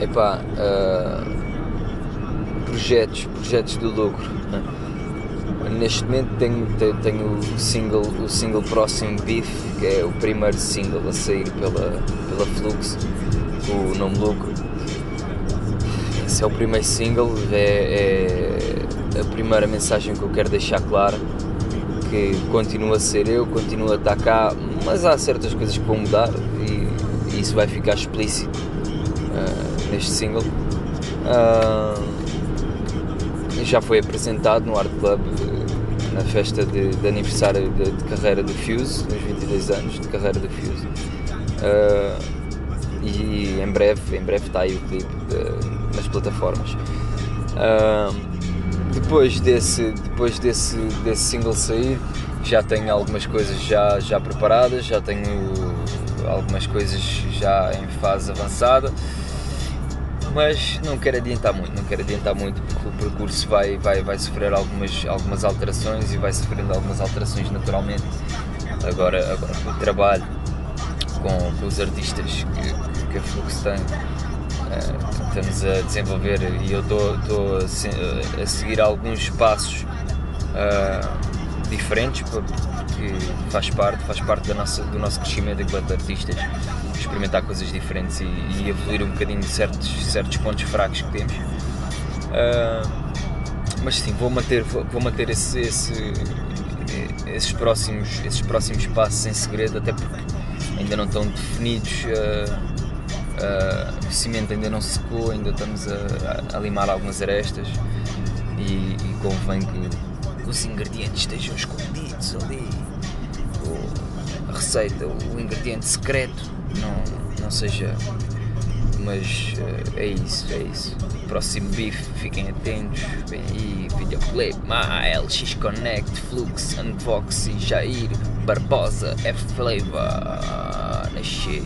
Epá, uh, projetos, projetos de lucro. Neste momento tenho, tenho o single, o single próximo Beef, que é o primeiro single a sair pela, pela Flux, o nome lucro. Esse é o primeiro single, é, é a primeira mensagem que eu quero deixar clara que continua a ser eu, continua a estar cá, mas há certas coisas que vão mudar e, e isso vai ficar explícito uh, neste single. Uh, já foi apresentado no Art Club na festa de, de aniversário de, de, carreira do Fuse, nos 22 anos de carreira do Fuse. Uh, e em breve, em breve está aí o clipe de, nas plataformas. Uh, depois desse, depois desse, desse single sair, já tenho algumas coisas já, já preparadas, já tenho algumas coisas já em fase avançada mas não quero adiantar muito, não quero adiantar muito porque o percurso vai, vai, vai sofrer algumas, algumas alterações e vai sofrendo algumas alterações naturalmente. Agora, agora o trabalho com, com os artistas que, que a Flux tem, uh, estamos a desenvolver e eu estou a, seguir alguns passos uh, diferentes porque faz parte, faz parte da nossa, do nosso crescimento enquanto artistas experimentar coisas diferentes e, e evoluir um bocadinho certos, certos pontos fracos que temos. Uh, mas sim, vou manter, vou manter esse, esse, esses, próximos, esses próximos passos em segredo, até porque ainda não estão definidos. Uh, uh, o cimento ainda não secou, ainda estamos a, a, limar algumas arestas e, e convém que os ingredientes estejam escondidos ali. O, a receita, o ingrediente secreto não, não seja. Mas uh, é isso, é isso. Próximo beef, fiquem atentos. Vem aí, videoclip, Ma, LX Connect, Flux, Unbox e Jair Barbosa, F Flavor. Nascer.